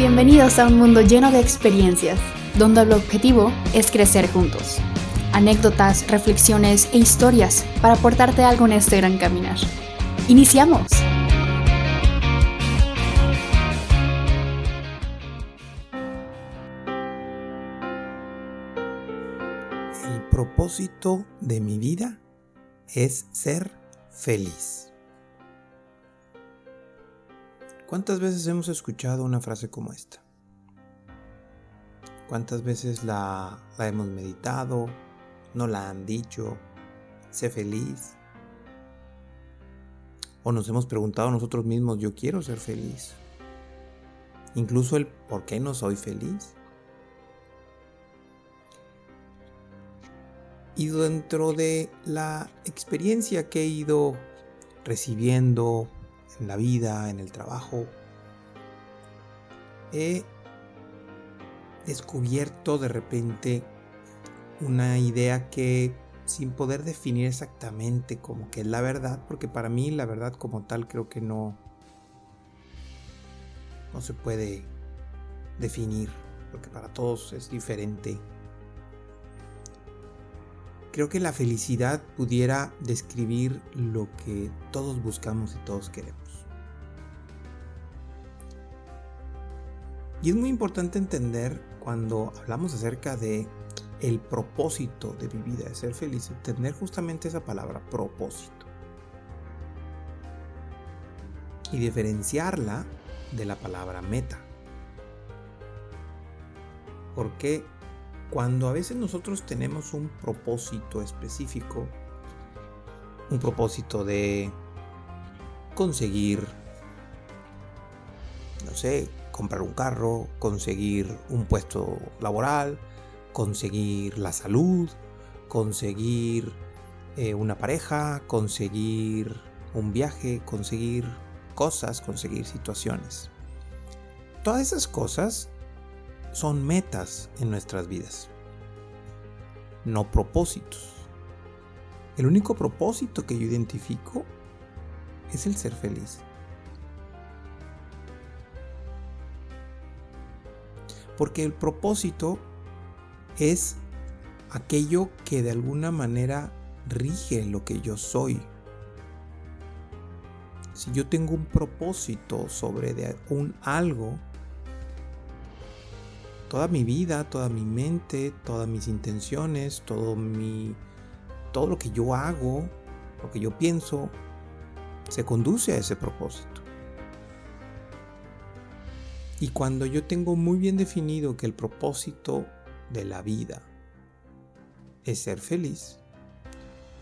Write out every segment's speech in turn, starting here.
Bienvenidos a un mundo lleno de experiencias, donde el objetivo es crecer juntos. Anécdotas, reflexiones e historias para aportarte algo en este gran caminar. ¡Iniciamos! El propósito de mi vida es ser feliz. ¿Cuántas veces hemos escuchado una frase como esta? ¿Cuántas veces la, hemos meditado? ¿No la han dicho? Sé feliz. O nos hemos preguntado nosotros mismos, yo quiero ser feliz. Incluso el por qué no soy feliz. Y dentro de la experiencia que he ido recibiendo, en la vida, en el trabajo, he descubierto de repente una idea que sin poder definir exactamente como que es la verdad, porque para mí la verdad como tal creo que no no se puede definir, porque para todos es diferente. Creo que la felicidad pudiera describir lo que todos buscamos y todos queremos. Y es muy importante entender cuando hablamos acerca de el propósito de mi vida, de ser feliz, entender justamente esa palabra propósito. Y diferenciarla de la palabra meta. Porque cuando a veces nosotros tenemos un propósito específico, un propósito de conseguir, no sé, comprar un carro, conseguir un puesto laboral, conseguir la salud, conseguir eh, una pareja, conseguir un viaje, conseguir cosas, conseguir situaciones. Todas esas cosas son metas en nuestras vidas, no propósitos. El único propósito que yo identifico es el ser feliz. Porque el propósito es aquello que de alguna manera rige lo que yo soy. Si yo tengo un propósito sobre un algo, toda mi vida, toda mi mente, todas mis intenciones, todo mi todo lo que yo hago, lo que yo pienso se conduce a ese propósito. Y cuando yo tengo muy bien definido que el propósito de la vida es ser feliz,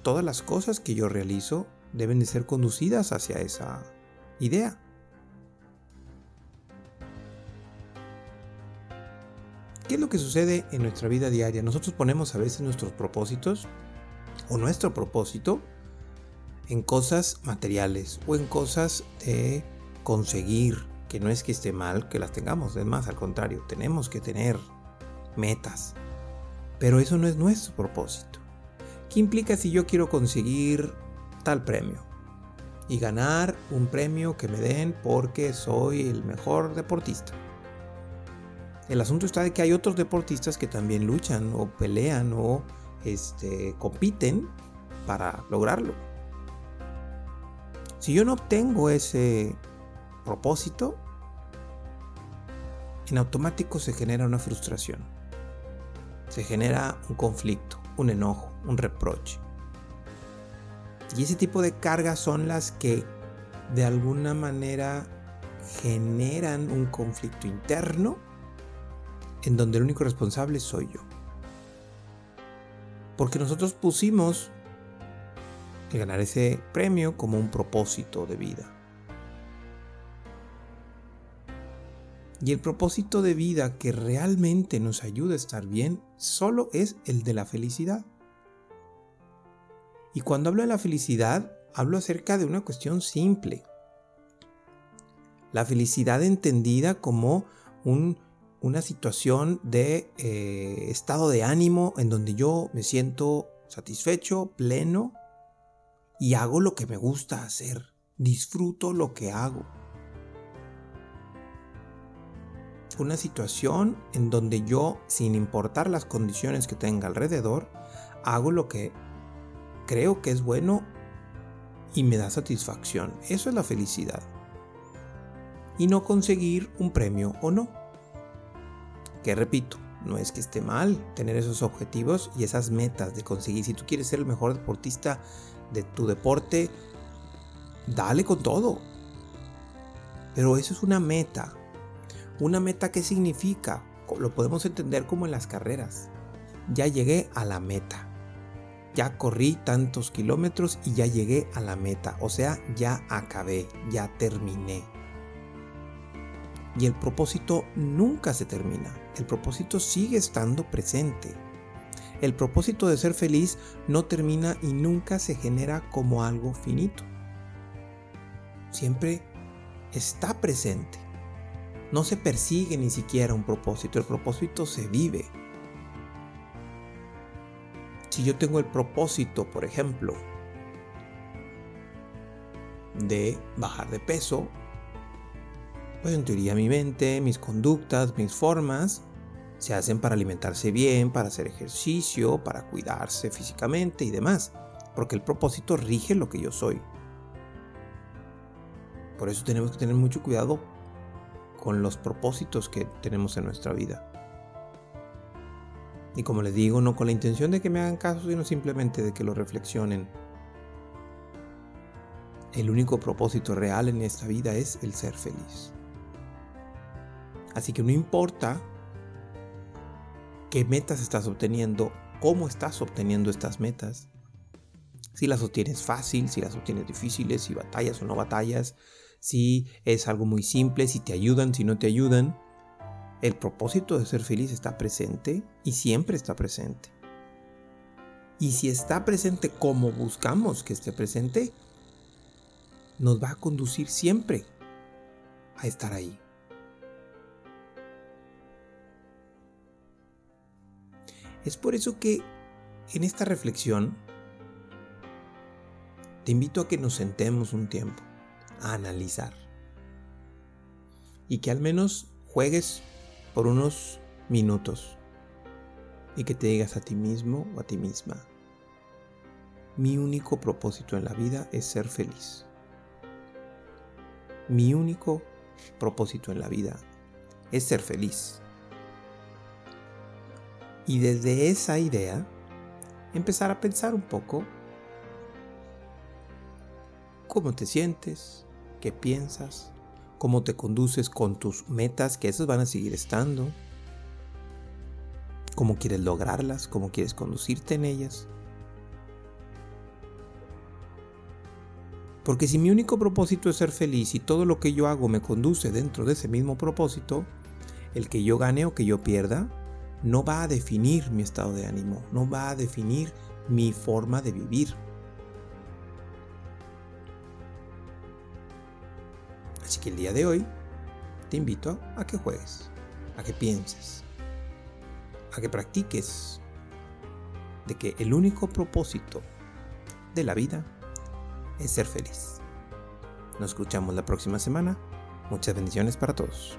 todas las cosas que yo realizo deben de ser conducidas hacia esa idea. ¿Qué es lo que sucede en nuestra vida diaria? Nosotros ponemos a veces nuestros propósitos o nuestro propósito en cosas materiales o en cosas de conseguir que no es que esté mal que las tengamos, es más, al contrario, tenemos que tener metas. Pero eso no es nuestro propósito. ¿Qué implica si yo quiero conseguir tal premio? Y ganar un premio que me den porque soy el mejor deportista. El asunto está de que hay otros deportistas que también luchan o pelean o este, compiten para lograrlo. Si yo no obtengo ese propósito, en automático se genera una frustración. Se genera un conflicto, un enojo, un reproche. Y ese tipo de cargas son las que de alguna manera generan un conflicto interno en donde el único responsable soy yo. Porque nosotros pusimos el ganar ese premio como un propósito de vida. Y el propósito de vida que realmente nos ayuda a estar bien solo es el de la felicidad. Y cuando hablo de la felicidad, hablo acerca de una cuestión simple. La felicidad entendida como una situación de eh, estado de ánimo en donde yo me siento satisfecho, pleno y hago lo que me gusta hacer. Disfruto lo que hago. una situación en donde yo, sin importar las condiciones que tenga alrededor, hago lo que creo que es bueno y me da satisfacción. Eso es la felicidad. Y no conseguir un premio o no. Que repito, no es que esté mal tener esos objetivos y esas metas de conseguir. Si tú quieres ser el mejor deportista de tu deporte, dale con todo. Pero eso es una meta. Una meta que significa, lo podemos entender como en las carreras. Ya llegué a la meta. Ya corrí tantos kilómetros y ya llegué a la meta. O sea, ya acabé, ya terminé. Y el propósito nunca se termina. El propósito sigue estando presente. El propósito de ser feliz no termina y nunca se genera como algo finito. Siempre está presente. No se persigue ni siquiera un propósito, el propósito se vive. Si yo tengo el propósito, por ejemplo, de bajar de peso, pues en teoría mi mente, mis conductas, mis formas se hacen para alimentarse bien, para hacer ejercicio, para cuidarse físicamente y demás, porque el propósito rige lo que yo soy. Por eso tenemos que tener mucho cuidado con los propósitos que tenemos en nuestra vida. Y como les digo, no con la intención de que me hagan caso, sino simplemente de que lo reflexionen. El único propósito real en esta vida es el ser feliz. Así que no importa qué metas estás obteniendo, cómo estás obteniendo estas metas, si las obtienes fácil, si las obtienes difíciles, si batallas o no batallas, si es algo muy simple, si te ayudan, si no te ayudan. El propósito de ser feliz está presente y siempre está presente. Y si está presente como buscamos que esté presente, nos va a conducir siempre a estar ahí. Es por eso que en esta reflexión te invito a que nos sentemos un tiempo a analizar y que al menos juegues por unos minutos y que te digas a ti mismo o a ti misma, mi único propósito en la vida es ser feliz. Mi único propósito en la vida es ser feliz. Y desde esa idea, empezar a pensar un poco cómo te sientes, qué piensas, cómo te conduces con tus metas, que esas van a seguir estando, cómo quieres lograrlas, cómo quieres conducirte en ellas. Porque si mi único propósito es ser feliz y todo lo que yo hago me conduce dentro de ese mismo propósito, el que yo gane o que yo pierda, no va a definir mi estado de ánimo, no va a definir mi forma de vivir. Así que el día de hoy te invito a que juegues, a que pienses, a que practiques de que el único propósito de la vida es ser feliz. Nos escuchamos la próxima semana. Muchas bendiciones para todos.